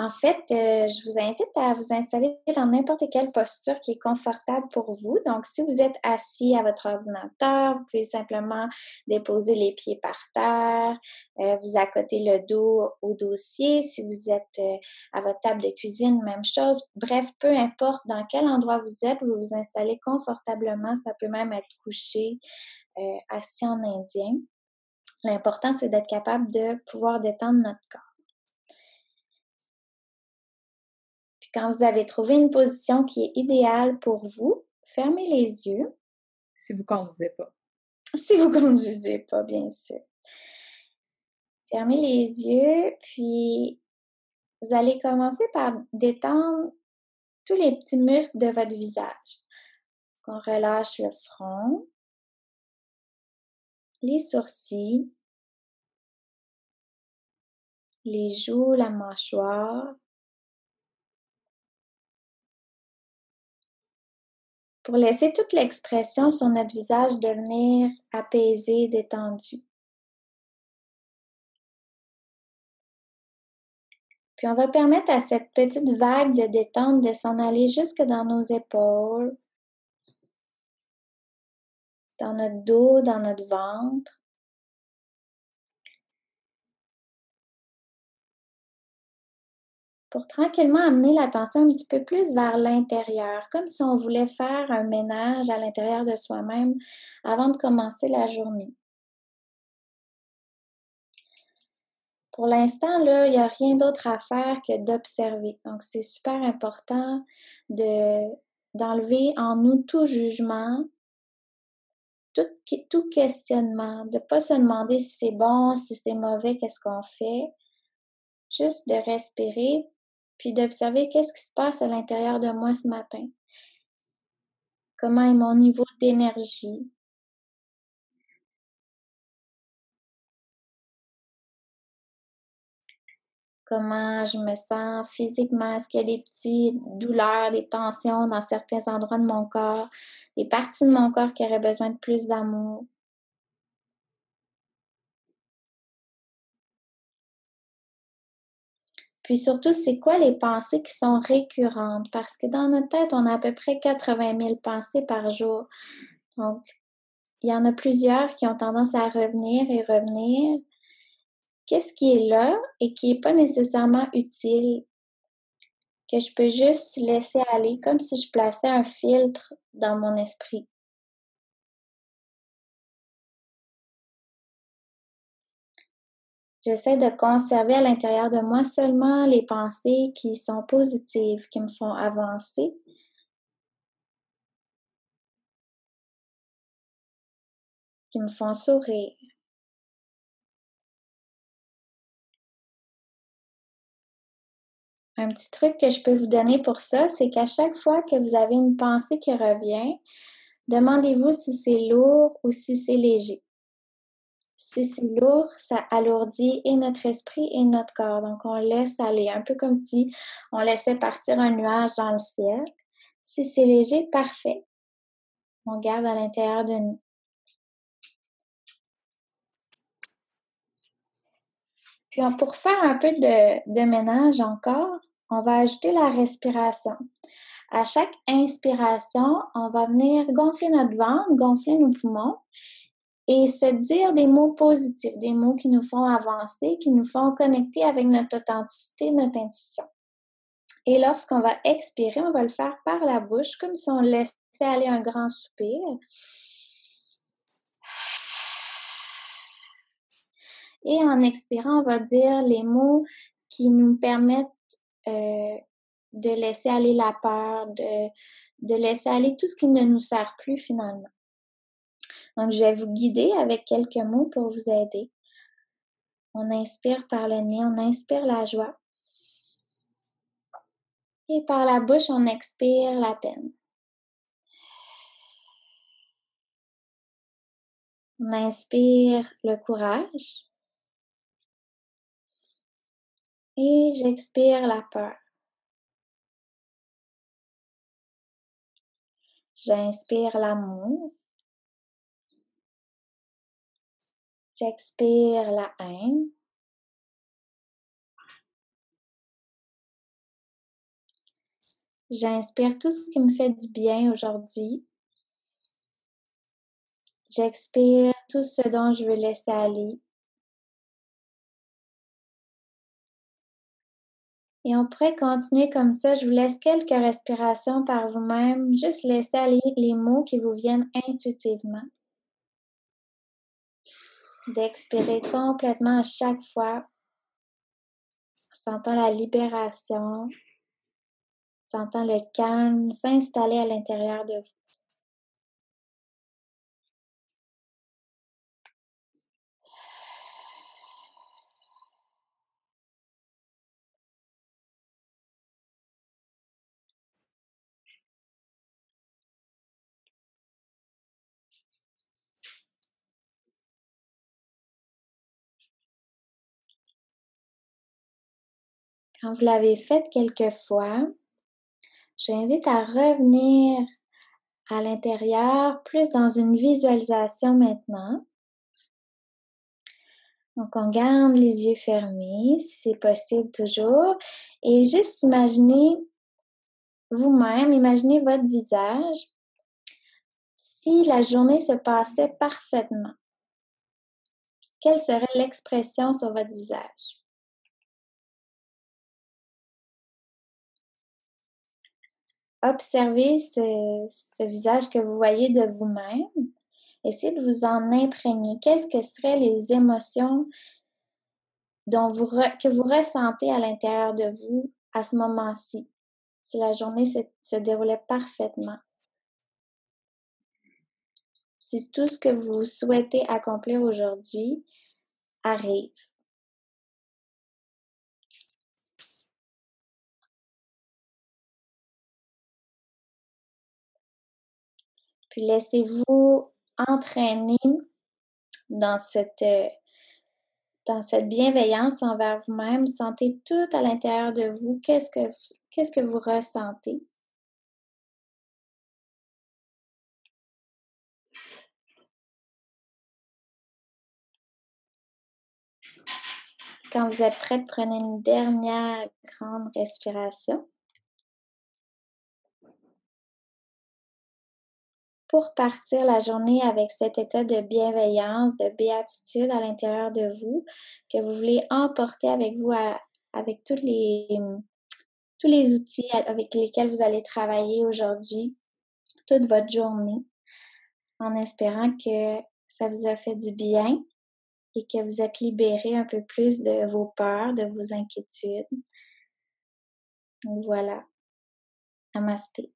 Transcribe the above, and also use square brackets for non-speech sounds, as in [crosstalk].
En fait, euh, je vous invite à vous installer dans n'importe quelle posture qui est confortable pour vous. Donc, si vous êtes assis à votre ordinateur, vous pouvez simplement déposer les pieds par terre, euh, vous accoter le dos au dossier. Si vous êtes euh, à votre table de cuisine, même chose. Bref, peu importe dans quel endroit vous êtes, vous vous installez confortablement. Ça peut même être couché, assis en indien. L'important, c'est d'être capable de pouvoir détendre notre corps. Quand vous avez trouvé une position qui est idéale pour vous, fermez les yeux. Si vous ne conduisez pas. [laughs] Si vous ne conduisez pas, bien sûr. Fermez les yeux, puis vous allez commencer par détendre tous les petits muscles de votre visage. On relâche le front, les sourcils, les joues, la mâchoire, pour laisser toute l'expression sur notre visage devenir apaisée, détendue. Puis on va permettre à cette petite vague de détente de s'en aller jusque dans nos épaules, dans notre dos, dans notre ventre. Pour tranquillement amener l'attention un petit peu plus vers l'intérieur, comme si on voulait faire un ménage à l'intérieur de soi-même avant de commencer la journée. Pour l'instant, là, il n'y a rien d'autre à faire que d'observer. Donc, c'est super important de, d'enlever en nous tout jugement, tout, tout questionnement, de ne pas se demander si c'est bon, si c'est mauvais, qu'est-ce qu'on fait. Juste de respirer puis d'observer qu'est-ce qui se passe à l'intérieur de moi ce matin. Comment est mon niveau d'énergie? Comment je me sens physiquement? Est-ce qu'il y a des petites douleurs, des tensions dans certains endroits de mon corps, des parties de mon corps qui auraient besoin de plus d'amour? Puis surtout, c'est quoi les pensées qui sont récurrentes? Parce que dans notre tête, on a à peu près 80 000 pensées par jour. Donc, il y en a plusieurs qui ont tendance à revenir et revenir. Qu'est-ce qui est là et qui n'est pas nécessairement utile? Que je peux juste laisser aller comme si je plaçais un filtre dans mon esprit. J'essaie de conserver à l'intérieur de moi seulement les pensées qui sont positives, qui me font avancer. qui me font sourire. Un petit truc que je peux vous donner pour ça, c'est qu'à chaque fois que vous avez une pensée qui revient, demandez-vous si c'est lourd ou si c'est léger si c'est lourd, ça alourdit et notre esprit et notre corps. Donc, on laisse aller, un peu comme si on laissait partir un nuage dans le ciel. Si c'est léger, parfait. On garde à l'intérieur de nous. Puis, pour faire un peu de, de ménage encore, on va ajouter la respiration. À chaque inspiration, on va venir gonfler notre ventre, gonfler nos poumons et se dire des mots positifs, des mots qui nous font avancer, qui nous font connecter avec notre authenticité, notre intuition. Et lorsqu'on va expirer, on va le faire par la bouche, comme si on laissait aller un grand soupir. Et en expirant, on va dire les mots qui nous permettent euh, de laisser aller la peur, de, de laisser aller tout ce qui ne nous sert plus finalement. Donc, je vais vous guider avec quelques mots pour vous aider. On inspire par le nez, on inspire la joie. Et par la bouche, on expire la peine. On inspire le courage. Et j'expire la peur. J'inspire l'amour. J'expire la haine. J'inspire tout ce qui me fait du bien aujourd'hui. J'expire tout ce dont je veux laisser aller. Et on pourrait continuer comme ça. Je vous laisse quelques respirations par vous-même. Juste laisser aller les mots qui vous viennent intuitivement. D'expirer complètement à chaque fois. Sentant la libération. Sentant le calme s'installer à l'intérieur de vous. Quand vous l'avez fait quelques fois, j'invite à revenir à l'intérieur, plus dans une visualisation maintenant. Donc, on garde les yeux fermés, si c'est possible toujours, et juste imaginez vous-même, imaginez votre visage si la journée se passait parfaitement. Quelle serait l'expression sur votre visage? Observez ce, visage que vous voyez de vous-même. Essayez de vous en imprégner. Qu'est-ce que seraient les émotions que vous ressentez à l'intérieur de vous à ce moment-ci, si la journée se, se déroulait parfaitement? Si tout ce que vous souhaitez accomplir aujourd'hui arrive. Puis laissez-vous entraîner dans cette, euh, dans cette bienveillance envers vous-même. Sentez tout à l'intérieur de vous. Qu'est-ce que, qu'est-ce que vous ressentez? Quand vous êtes prête, prenez une dernière grande respiration. Pour partir la journée avec cet état de bienveillance, de béatitude à l'intérieur de vous, que vous voulez emporter avec vous avec tous les, tous les outils avec lesquels vous allez travailler aujourd'hui, toute votre journée, en espérant que ça vous a fait du bien et que vous êtes libéré un peu plus de vos peurs, de vos inquiétudes. Voilà. Namasté.